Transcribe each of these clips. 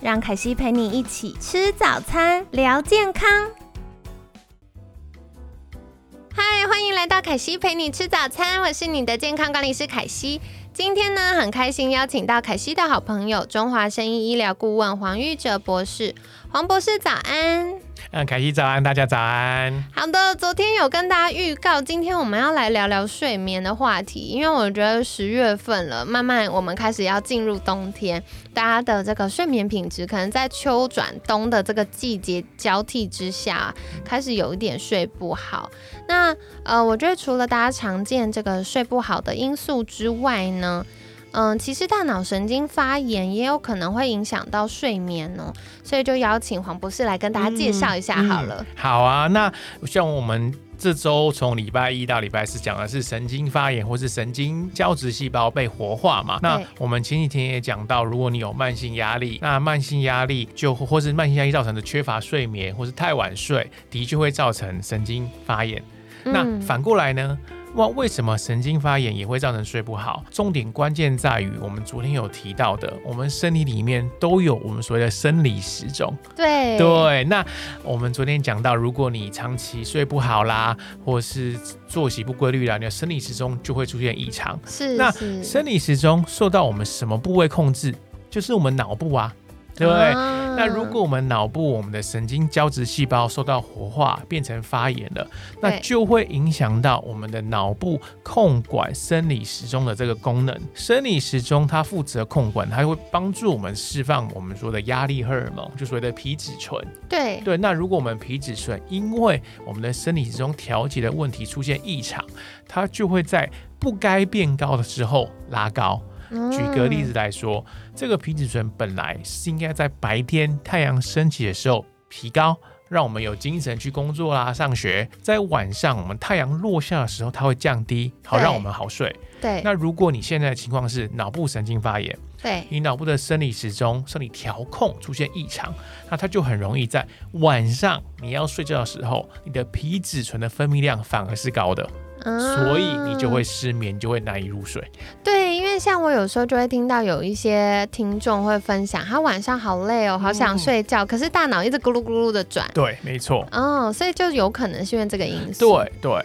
让凯西陪你一起吃早餐，聊健康。嗨，欢迎来到凯西陪你吃早餐，我是你的健康管理师凯西。今天呢，很开心邀请到凯西的好朋友中华生医医疗顾问黄玉哲博士。黄博士早安，嗯，凯西早安，大家早安。好的，昨天有跟大家预告，今天我们要来聊聊睡眠的话题，因为我觉得十月份了，慢慢我们开始要进入冬天，大家的这个睡眠品质可能在秋转冬的这个季节交替之下，开始有一点睡不好。那呃，我觉得除了大家常见这个睡不好的因素之外呢，嗯，其实大脑神经发炎也有可能会影响到睡眠哦，所以就邀请黄博士来跟大家介绍一下好了。好啊，那像我们这周从礼拜一到礼拜四讲的是神经发炎或是神经胶质细胞被活化嘛。那我们前几天也讲到，如果你有慢性压力，那慢性压力就或是慢性压力造成的缺乏睡眠或是太晚睡，的确会造成神经发炎。那反过来呢？哇，为什么神经发炎也会造成睡不好？重点关键在于我们昨天有提到的，我们身体里面都有我们所谓的生理时钟。对对，那我们昨天讲到，如果你长期睡不好啦，或是作息不规律啦，你的生理时钟就会出现异常。是，那生理时钟受到我们什么部位控制？就是我们脑部啊。对，那如果我们脑部我们的神经胶质细胞受到活化，变成发炎了，那就会影响到我们的脑部控管生理时钟的这个功能。生理时钟它负责控管，它会帮助我们释放我们说的压力荷尔蒙，就所谓的皮质醇。对对，那如果我们皮质醇因为我们的生理时钟调节的问题出现异常，它就会在不该变高的时候拉高。举个例子来说，这个皮质醇本来是应该在白天太阳升起的时候提高，让我们有精神去工作啦、上学；在晚上我们太阳落下的时候，它会降低，好让我们好睡。对。那如果你现在的情况是脑部神经发炎，对，你脑部的生理时钟、生理调控出现异常，那它就很容易在晚上你要睡觉的时候，你的皮质醇的分泌量反而是高的。所以你就会失眠，就会难以入睡。对，因为像我有时候就会听到有一些听众会分享，他晚上好累哦，好想睡觉，可是大脑一直咕噜咕噜的转。对，没错。哦，所以就有可能是因为这个因素。对对。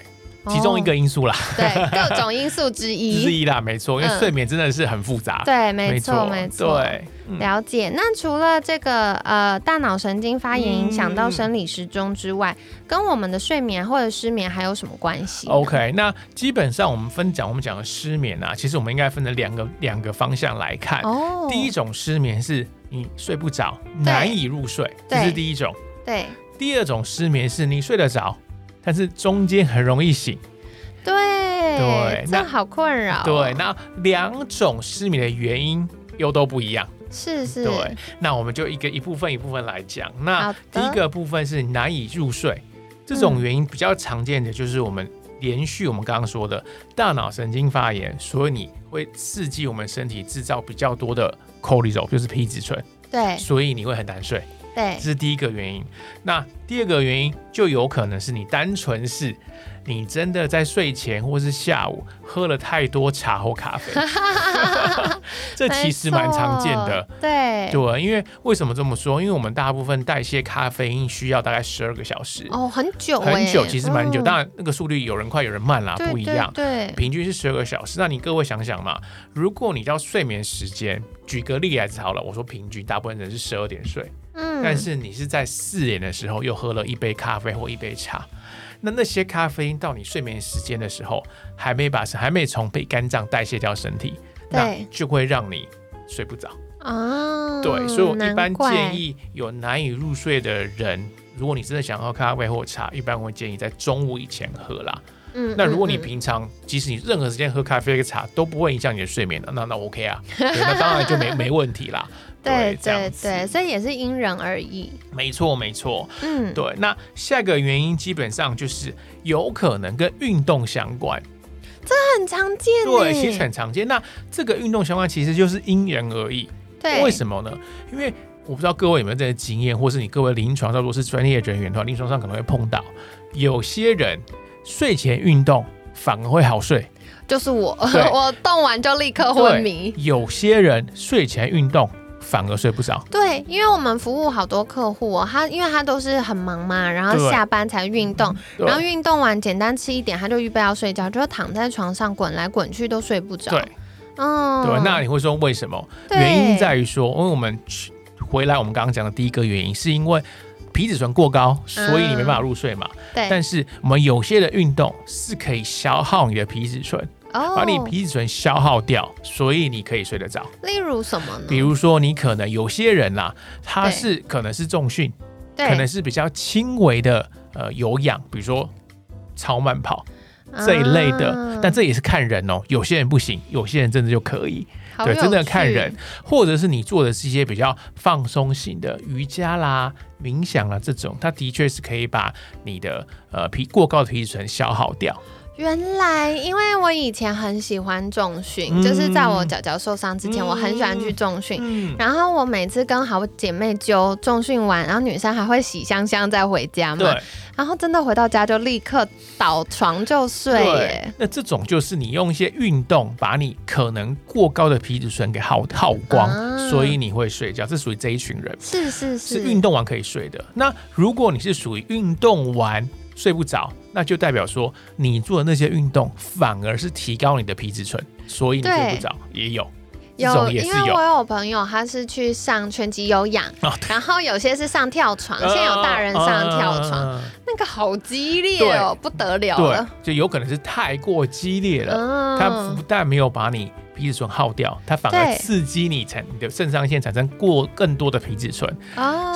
其中一个因素啦，对，各种因素之一。之一啦，没错，因为睡眠真的是很复杂，对，没错，没错，对，了解。那除了这个呃大脑神经发炎影响到生理时钟之外，跟我们的睡眠或者失眠还有什么关系？OK，那基本上我们分讲，我们讲的失眠啊，其实我们应该分成两个两个方向来看。哦，第一种失眠是你睡不着，难以入睡，这是第一种。对，第二种失眠是你睡得着。但是中间很容易醒，对对，那好困扰。对，那两种失眠的原因又都不一样，是是。对，那我们就一个一部分一部分来讲。那第一个部分是难以入睡，这种原因比较常见的就是我们连续我们刚刚说的大脑神经发炎，所以你会刺激我们身体制造比较多的 cortisol，就是皮质醇，对，所以你会很难睡。对，这是第一个原因。那第二个原因就有可能是你单纯是。你真的在睡前或是下午喝了太多茶或咖啡，这其实蛮常见的。对对，因为为什么这么说？因为我们大部分代谢咖啡因需要大概十二个小时哦，很久很久，其实蛮久。当然那个速率有人快有人慢啦，不一样。对，平均是十二个小时。那你各位想想嘛，如果你到睡眠时间，举个例子好了，我说平均大部分人是十二点睡，嗯，但是你是在四点的时候又喝了一杯咖啡或一杯茶。那那些咖啡因到你睡眠时间的时候，还没把还没从被肝脏代谢掉身体，那就会让你睡不着啊。对，所以我一般建议有难以入睡的人，如果你真的想喝咖啡或茶，一般会建议在中午以前喝啦。嗯，那如果你平常即使你任何时间喝咖啡、喝茶都不会影响你的睡眠的，那那 OK 啊，那当然就没没问题啦。对对对，所以也是因人而异。没错没错，嗯，对。那下一个原因基本上就是有可能跟运动相关，这很常见。对，其实很常见。那这个运动相关其实就是因人而异。对，为什么呢？因为我不知道各位有没有这些经验，或是你各位临床上如果是专业人员的话，临床上可能会碰到有些人睡前运动反而会好睡。就是我，我动完就立刻昏迷。有些人睡前运动。反而睡不着。对，因为我们服务好多客户哦，他因为他都是很忙嘛，然后下班才运动，然后运动完简单吃一点，他就预备要睡觉，就躺在床上滚来滚去都睡不着。对，嗯，对。那你会说为什么？原因在于说，因为我们回来我们刚刚讲的第一个原因，是因为皮质醇过高，所以你没办法入睡嘛。对。但是我们有些的运动是可以消耗你的皮质醇。把你皮质醇消耗掉，所以你可以睡得着。例如什么呢？比如说，你可能有些人啦，他是可能是重训，可能是比较轻微的呃有氧，比如说超慢跑这一类的。但这也是看人哦，有些人不行，有些人真的就可以。对，真的看人，或者是你做的是一些比较放松型的瑜伽啦、冥想啦这种，它的确是可以把你的呃皮过高的皮质醇消耗掉。原来，因为我以前很喜欢重训，就是在我脚脚受伤之前，我很喜欢去重训。然后我每次跟好姐妹就重训完，然后女生还会洗香香再回家嘛。然后真的回到家就立刻倒床就睡。耶。那这种就是你用一些运动把你可能过高的皮质醇给耗耗光，所以你会睡觉。这属于这一群人。是是是。是运动完可以睡的。那如果你是属于运动完。睡不着，那就代表说你做的那些运动反而是提高你的皮质醇，所以你睡不着也有。有，因为我有朋友他是去上拳击有氧，然后有些是上跳床，现在有大人上跳床，那个好激烈哦，不得了了。就有可能是太过激烈了，它不但没有把你皮质醇耗掉，它反而刺激你产你的肾上腺产生过更多的皮质醇，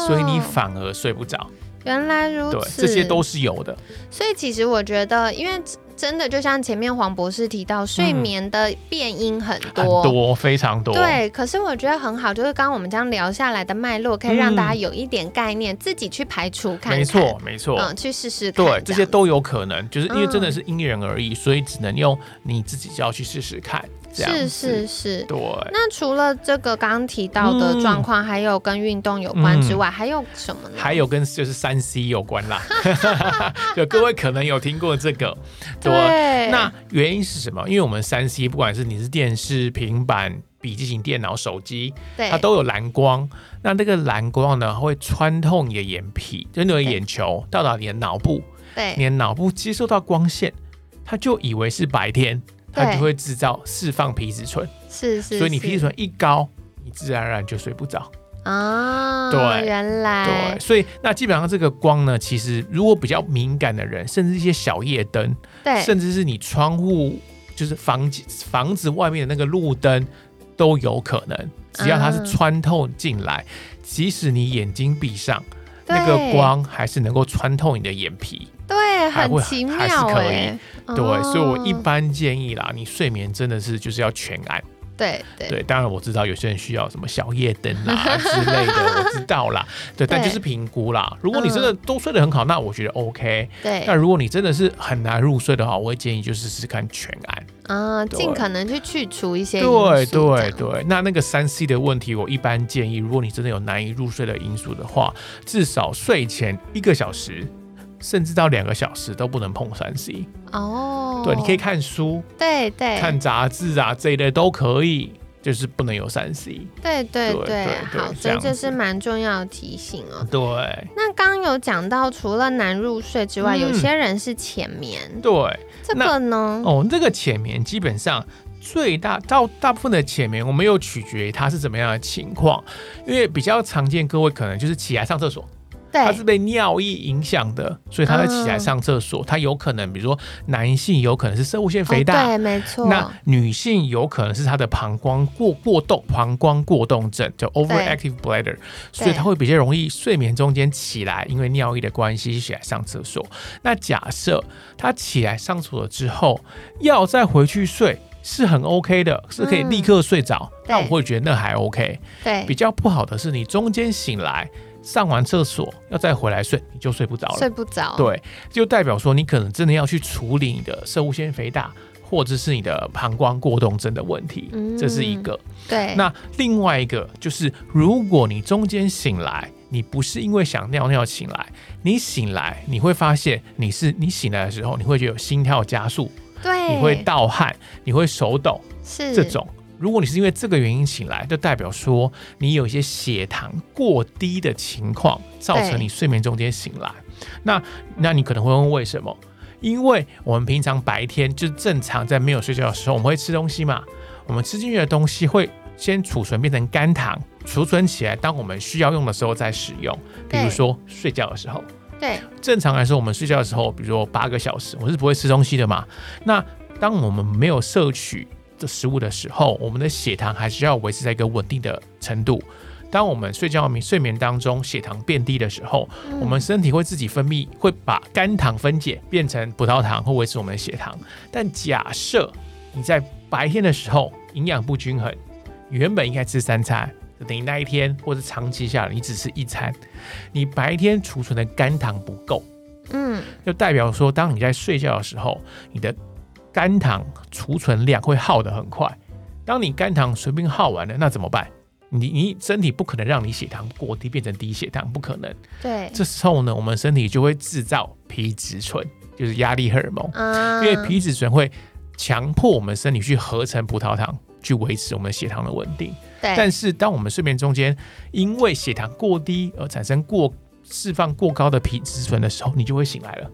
所以你反而睡不着。原来如此，这些都是有的。所以其实我觉得，因为真的就像前面黄博士提到，睡眠的变音很多，多非常多。对，可是我觉得很好，就是刚刚我们这样聊下来的脉络，可以让大家有一点概念，自己去排除看。没错，没错，嗯，去试试。对，这些都有可能，就是因为真的是因人而异，所以只能用你自己就要去试试看。是是是，对。那除了这个刚刚提到的状况，还有跟运动有关之外，还有什么呢？还有跟就是三 C 有关啦。就各位可能有听过这个，对。那原因是什么？因为我们三 C 不管是你是电视、平板、笔记型电脑、手机，对，它都有蓝光。那这个蓝光呢，会穿透你的眼皮，就你的眼球，到达你的脑部。对，你的脑部接受到光线，它就以为是白天。它就会制造释放皮质醇，是是，所以你皮质醇一高，你自然而然就睡不着啊。对，原来。对，所以那基本上这个光呢，其实如果比较敏感的人，甚至一些小夜灯，对，甚至是你窗户就是房子房子外面的那个路灯都有可能，只要它是穿透进来，即使你眼睛闭上，那个光还是能够穿透你的眼皮。对，很奇妙哎。对，所以我一般建议啦，你睡眠真的是就是要全暗。对对，当然我知道有些人需要什么小夜灯啦之类的，我知道啦。对，但就是评估啦。如果你真的都睡得很好，那我觉得 OK。对。那如果你真的是很难入睡的话，我会建议就试试看全暗。啊，尽可能去去除一些对对对。那那个三 C 的问题，我一般建议，如果你真的有难以入睡的因素的话，至少睡前一个小时。甚至到两个小时都不能碰三 C 哦，对，你可以看书，对对，看杂志啊这一类都可以，就是不能有三 C。对对对，好，所以这是蛮重要的提醒哦。对，那刚刚有讲到，除了难入睡之外，有些人是浅眠。对，这个呢？哦，这个浅眠基本上最大到大部分的浅眠，我们又取决于它是怎么样的情况，因为比较常见，各位可能就是起来上厕所。他是被尿液影响的，所以他会起来上厕所。他有可能，比如说男性有可能是射物腺肥大，对，没错。那女性有可能是她的膀胱过过动，膀胱过动症叫 overactive bladder，所以他会比较容易睡眠中间起来，因为尿液的关系起来上厕所。那假设他起来上厕所之后要再回去睡。是很 OK 的，是可以立刻睡着，但我会觉得那还 OK。对，比较不好的是你中间醒来上完厕所要再回来睡，你就睡不着了。睡不着，对，就代表说你可能真的要去处理你的射物腺肥大，或者是你的膀胱过动症的问题。这是一个。对。那另外一个就是，如果你中间醒来，你不是因为想尿尿醒来，你醒来你会发现你是你醒来的时候，你会觉得有心跳加速。对，你会盗汗，你会手抖，是这种。如果你是因为这个原因醒来，就代表说你有一些血糖过低的情况，造成你睡眠中间醒来。那那你可能会问为什么？因为我们平常白天就正常在没有睡觉的时候，我们会吃东西嘛？我们吃进去的东西会先储存变成肝糖，储存起来，当我们需要用的时候再使用。比如说睡觉的时候。对，正常来说，我们睡觉的时候，比如说八个小时，我是不会吃东西的嘛。那当我们没有摄取这食物的时候，我们的血糖还是要维持在一个稳定的程度。当我们睡觉、睡眠当中血糖变低的时候，我们身体会自己分泌，会把肝糖分解变成葡萄糖，会维持我们的血糖。但假设你在白天的时候营养不均衡，原本应该吃三餐。等于那一天或者长期下来，你只吃一餐，你白天储存的肝糖不够，嗯，就代表说，当你在睡觉的时候，你的肝糖储存量会耗得很快。当你肝糖随便耗完了，那怎么办？你你身体不可能让你血糖过低变成低血糖，不可能。对，这时候呢，我们身体就会制造皮质醇，就是压力荷尔蒙，嗯因为皮质醇会强迫我们身体去合成葡萄糖，去维持我们血糖的稳定。对但是，当我们睡眠中间因为血糖过低而产生过释放过高的皮质醇的时候，你就会醒来了。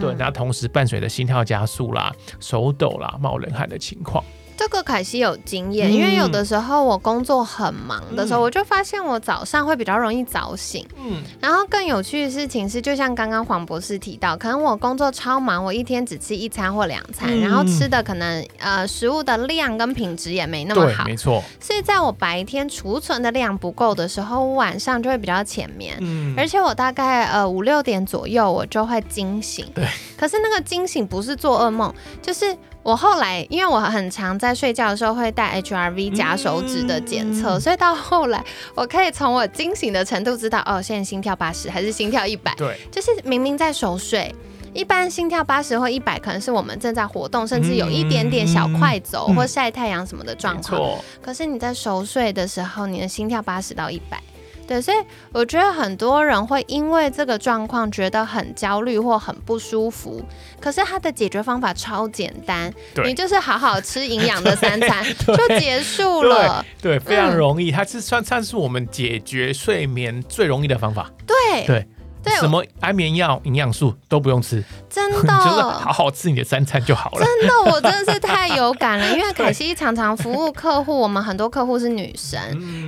对，然后同时伴随着心跳加速啦、手抖啦、冒冷汗的情况。这个凯西有经验，因为有的时候我工作很忙的时候，我就发现我早上会比较容易早醒。嗯，然后更有趣的事情是，就像刚刚黄博士提到，可能我工作超忙，我一天只吃一餐或两餐，然后吃的可能呃食物的量跟品质也没那么好。没错。所以在我白天储存的量不够的时候，我晚上就会比较浅眠。嗯，而且我大概呃五六点左右我就会惊醒。对。可是那个惊醒不是做噩梦，就是。我后来，因为我很常在睡觉的时候会带 HRV 夹手指的检测，所以到后来我可以从我惊醒的程度知道，哦，现在心跳八十还是心跳一百。对，就是明明在熟睡，一般心跳八十或一百可能是我们正在活动，甚至有一点点小快走或晒太阳什么的状况。可是你在熟睡的时候，你的心跳八十到一百。对，所以我觉得很多人会因为这个状况觉得很焦虑或很不舒服。可是它的解决方法超简单，你就是好好吃营养的三餐 就结束了。对，非常容易，它是算算是我们解决睡眠最容易的方法。对对对，什么安眠药、营养素都不用吃，真的，就是好好吃你的三餐就好了。真的，我真的是太有感了，因为 凯西常常服务客户，我们很多客户是女生，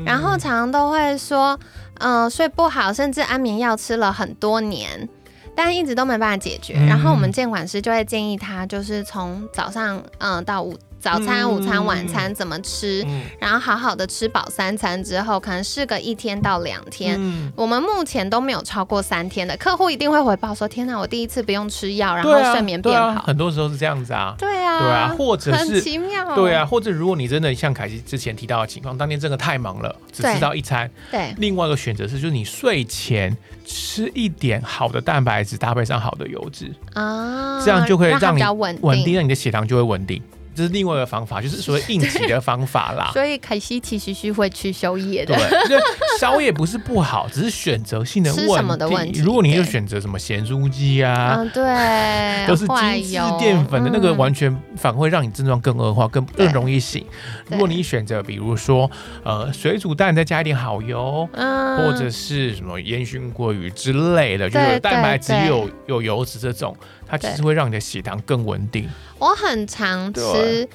然后常常都会说，嗯，睡不好，甚至安眠药吃了很多年。但一直都没办法解决，然后我们监管师就会建议他，就是从早上嗯到午。早餐、午餐、晚餐怎么吃？然后好好的吃饱三餐之后，可能试个一天到两天。我们目前都没有超过三天的客户一定会回报说：“天哪，我第一次不用吃药，然后睡眠变好。”很多时候是这样子啊。对啊，对啊，或者是很奇妙。对啊，或者如果你真的像凯西之前提到的情况，当天真的太忙了，只吃到一餐。对。另外一个选择是，就是你睡前吃一点好的蛋白质，搭配上好的油脂啊，这样就可以让你稳定，让你的血糖就会稳定。这是另外一个方法，就是所谓 应急的方法啦。所以凯西其实是会吃宵夜的。对，宵夜不是不好，只是选择性的问题。如果你有选择什么咸酥鸡啊，对，都是精致淀粉的那个，完全反而会让你症状更恶化，更更容易醒。如果你选择比如说呃水煮蛋，再加一点好油，或者是什么烟熏鲑鱼之类的，就是蛋白质有有油脂这种。它其实会让你的血糖更稳定。我很常吃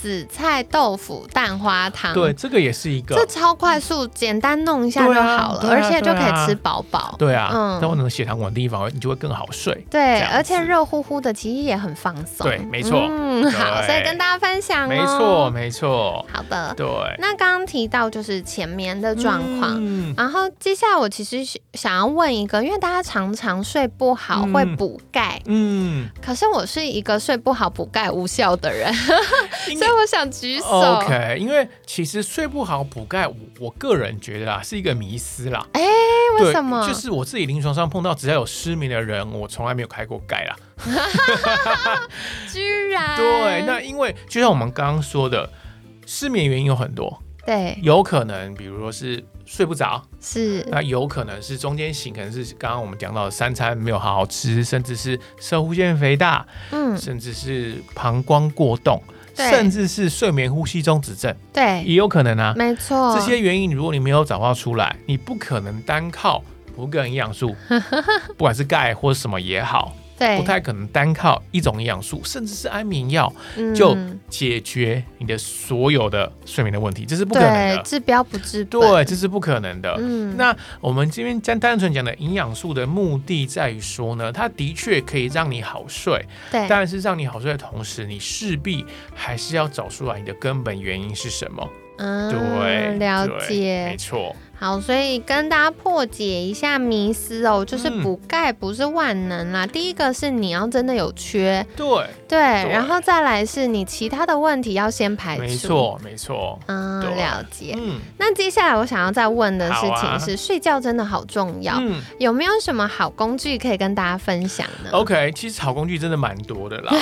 紫菜豆腐蛋花汤。对，这个也是一个，这超快速，简单弄一下就好了，而且就可以吃饱饱。对啊，嗯，然后呢，血糖稳定，反而你就会更好睡。对，而且热乎乎的，其实也很放松。对，没错。嗯，好，所以跟大家分享哦。没错，没错。好的。对。那刚刚提到就是前面的状况，嗯然后接下来我其实想要问一个，因为大家常常睡不好会补钙，嗯，可是我是一个睡不好补钙无效的人，所以我想举手。OK，因为其实睡不好补钙，我我个人觉得啊是一个迷思啦。哎，为什么？就是我自己临床上碰到只要有失眠的人，我从来没有开过钙啦。居然？对，那因为就像我们刚刚说的，失眠原因有很多。对，有可能，比如说是睡不着，是那有可能是中间醒，可能是刚刚我们讲到的三餐没有好好吃，甚至是射弧腺肥大，嗯，甚至是膀胱过动，甚至是睡眠呼吸中止症，对，也有可能啊，没错，这些原因如果你没有找到出来，你不可能单靠补个营养素，不管是钙或者什么也好。不太可能单靠一种营养素，甚至是安眠药就解决你的所有的睡眠的问题，这是不可能的。治标不治本，对，这是不可能的。嗯，那我们这边单单纯讲的营养素的目的在于说呢，它的确可以让你好睡，对，但是让你好睡的同时，你势必还是要找出来你的根本原因是什么。嗯，对，了解，没错。好，所以跟大家破解一下迷思哦，就是补钙不是万能啦。第一个是你要真的有缺，对对，然后再来是你其他的问题要先排除，没错没错。嗯，了解。嗯，那接下来我想要再问的事情是，睡觉真的好重要，有没有什么好工具可以跟大家分享呢？OK，其实好工具真的蛮多的啦。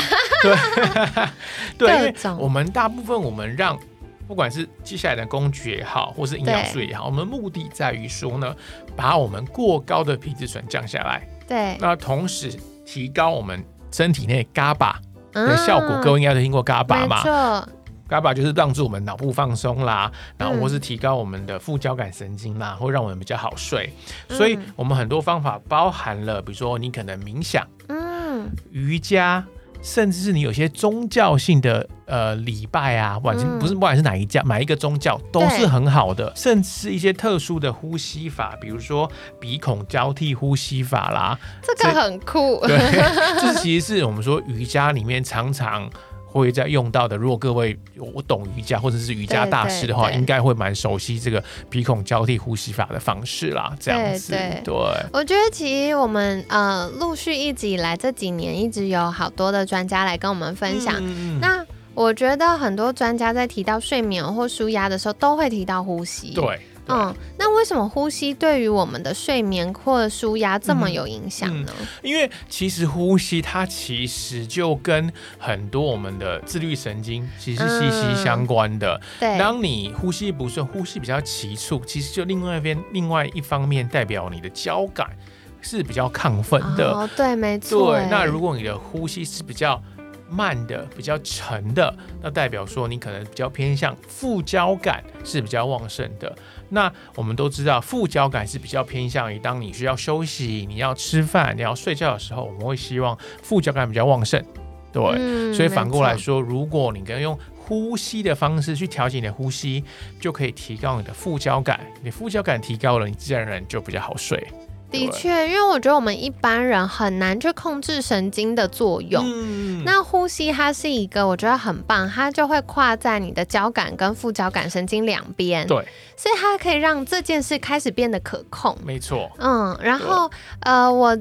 对，对，我们大部分我们让。不管是接下来的工具也好，或是营养素也好，我们目的在于说呢，把我们过高的皮质醇降下来。对。那同时提高我们身体内 GABA 的效果。各位应该都听过 GABA 嘛？没错。GABA 就是帮助我们脑部放松啦，然后或是提高我们的副交感神经啦，会让我们比较好睡。所以我们很多方法包含了，比如说你可能冥想，嗯，瑜伽。甚至是你有些宗教性的呃礼拜啊，不管是不是不管是哪一家哪一个宗教都是很好的，甚至是一些特殊的呼吸法，比如说鼻孔交替呼吸法啦，这个很酷。对，这其实是我们说瑜伽里面常常。会在用到的。如果各位我懂瑜伽或者是瑜伽大师的话，应该会蛮熟悉这个鼻孔交替呼吸法的方式啦。这样子，对，我觉得其实我们呃陆续一直以来这几年一直有好多的专家来跟我们分享。那我觉得很多专家在提到睡眠或舒压的时候，都会提到呼吸。对。嗯，那为什么呼吸对于我们的睡眠或舒压这么有影响呢？因为其实呼吸它其实就跟很多我们的自律神经其实息息相关的。对，当你呼吸不顺，呼吸比较急促，其实就另外一边另外一方面代表你的交感是比较亢奋的。哦，对，没错。对，那如果你的呼吸是比较慢的、比较沉的，那代表说你可能比较偏向副交感是比较旺盛的。那我们都知道，副交感是比较偏向于当你需要休息、你要吃饭、你要睡觉的时候，我们会希望副交感比较旺盛。对，所以反过来说，如果你跟用呼吸的方式去调节你的呼吸，就可以提高你的副交感。你副交感提高了，你自然而然就比较好睡。的确，因为我觉得我们一般人很难去控制神经的作用。嗯，那呼吸它是一个我觉得很棒，它就会跨在你的交感跟副交感神经两边。对，所以它可以让这件事开始变得可控。没错。嗯，然后呃我。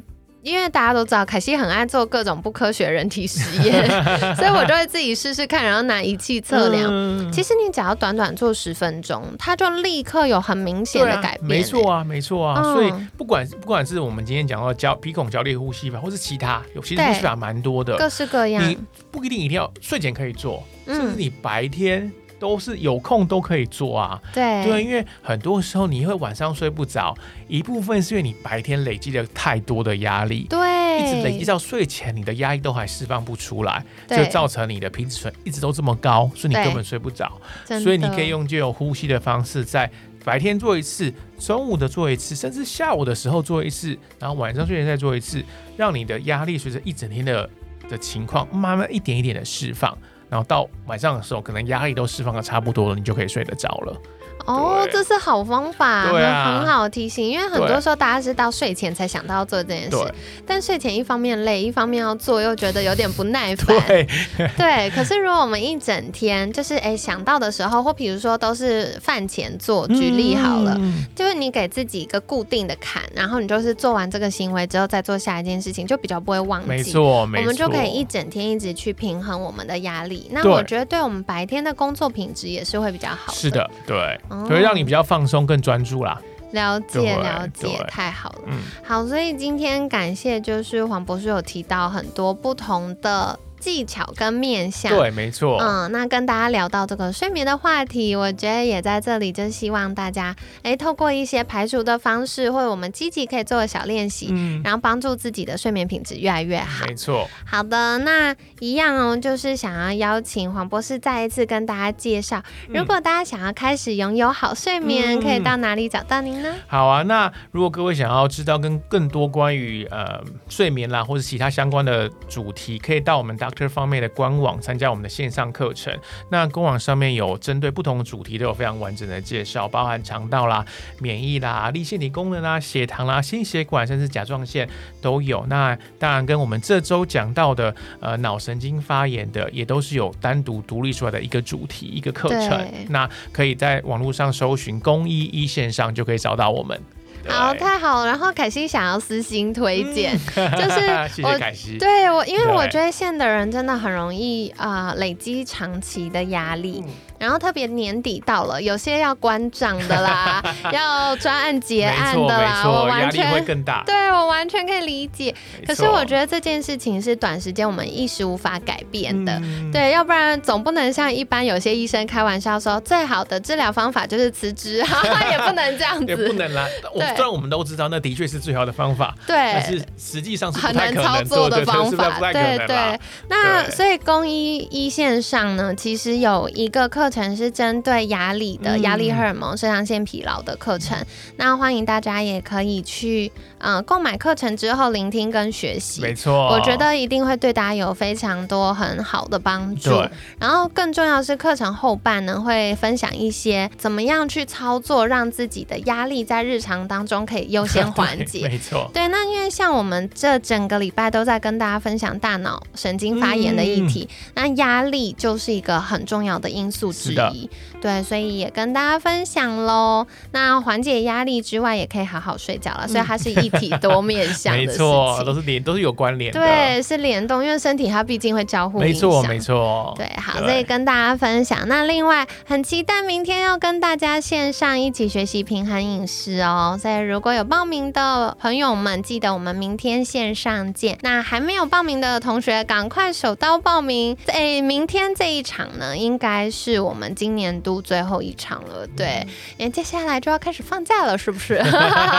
因为大家都知道凯西很爱做各种不科学人体实验，所以我就会自己试试看，然后拿仪器测量。其实你只要短短做十分钟，它就立刻有很明显的改变。没错啊，没错啊。所以不管不管是我们今天讲到交鼻孔交替呼吸法，或是其他，有其实呼吸法蛮多的，各式各样。你不一定一定要睡前可以做，甚至你白天。都是有空都可以做啊，对。对，因为很多时候你会晚上睡不着，一部分是因为你白天累积了太多的压力，对，一直累积到睡前，你的压力都还释放不出来，就造成你的皮质醇一直都这么高，所以你根本睡不着。所以你可以用这种呼吸的方式，在白天做一次，中午的做一次，甚至下午的时候做一次，然后晚上睡前再做一次，让你的压力随着一整天的的情况，慢慢一点一点的释放。然后到晚上的时候，可能压力都释放的差不多了，你就可以睡得着了。哦，这是好方法，对很好提醒。因为很多时候大家是到睡前才想到要做这件事，但睡前一方面累，一方面要做又觉得有点不耐烦。对，对。可是如果我们一整天就是哎想到的时候，或比如说都是饭前做，举例好了，就是你给自己一个固定的坎，然后你就是做完这个行为之后再做下一件事情，就比较不会忘记。没错，没错。我们就可以一整天一直去平衡我们的压力。那我觉得对我们白天的工作品质也是会比较好的。是的，对。所以让你比较放松、更专注啦。了解，了解，太好了。嗯，好，所以今天感谢，就是黄博士有提到很多不同的。技巧跟面相，对，没错。嗯，那跟大家聊到这个睡眠的话题，我觉得也在这里，就希望大家，哎，透过一些排除的方式，或者我们积极可以做的小练习，嗯，然后帮助自己的睡眠品质越来越好。没错。好的，那一样哦，就是想要邀请黄博士再一次跟大家介绍，如果大家想要开始拥有好睡眠，可以到哪里找到您呢？好啊，那如果各位想要知道跟更多关于呃睡眠啦，或者其他相关的主题，可以到我们大。这方面的官网参加我们的线上课程，那官网上面有针对不同的主题都有非常完整的介绍，包含肠道啦、免疫啦、立腺体功能啦、血糖啦、心血管甚至甲状腺都有。那当然跟我们这周讲到的呃脑神经发炎的，也都是有单独独立出来的一个主题一个课程。那可以在网络上搜寻公医一线上就可以找到我们。好，太好了。然后凯西想要私心推荐，就是 我凯西，对我，因为我觉得线的人真的很容易啊累积长期的压力。然后特别年底到了，有些要关账的啦，要专案结案的啦，我完全会更大。对我完全可以理解。可是我觉得这件事情是短时间我们一时无法改变的。对，要不然总不能像一般有些医生开玩笑说，最好的治疗方法就是辞职，也不能这样子。也不能啦。虽然我们都知道那的确是最好的方法，对，但是实际上是很难操作的方法。对对。那所以公医一线上呢，其实有一个课。课程是针对压力的压力荷尔蒙、肾上腺疲劳的课程，那欢迎大家也可以去嗯购买课程之后聆听跟学习。没错，我觉得一定会对大家有非常多很好的帮助。然后更重要是课程后半呢会分享一些怎么样去操作，让自己的压力在日常当中可以优先缓 解。没错，对。那因为像我们这整个礼拜都在跟大家分享大脑神经发炎的议题，那压力就是一个很重要的因素。之一，对，所以也跟大家分享喽。那缓解压力之外，也可以好好睡觉了。所以它是一体多面向的，没错，都是连都是有关联的，对，是联动，因为身体它毕竟会交互。没错，没错，对，好，所以跟大家分享。那另外很期待明天要跟大家线上一起学习平衡饮食哦。所以如果有报名的朋友们，记得我们明天线上见。那还没有报名的同学，赶快手刀报名。在明天这一场呢，应该是。我们今年度最后一场了，对，因为接下来就要开始放假了，是不是？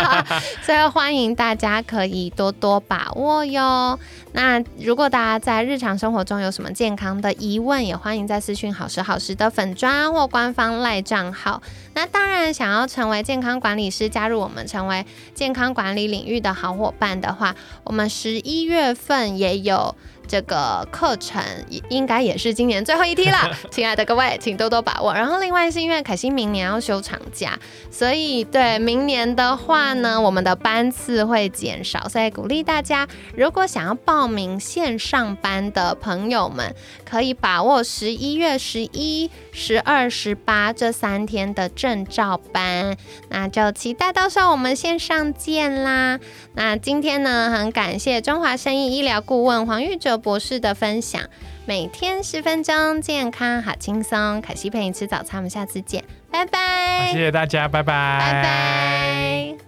所以欢迎大家可以多多把握哟。那如果大家在日常生活中有什么健康的疑问，也欢迎在私讯好时好时的粉砖或官方赖账号。那当然，想要成为健康管理师，加入我们成为健康管理领域的好伙伴的话，我们十一月份也有。这个课程应该也是今年最后一梯了，亲爱的各位，请多多把握。然后另外是因为凯西明年要休长假，所以对明年的话呢，我们的班次会减少，所以鼓励大家，如果想要报名线上班的朋友们，可以把握十一月十一、十二、十八这三天的证照班，那就期待到时候我们线上见啦。那今天呢，很感谢中华生意医疗顾问黄玉哲。博士的分享，每天十分钟，健康好轻松。凯西陪你吃早餐，我们下次见，拜拜。谢谢大家，拜拜，拜拜。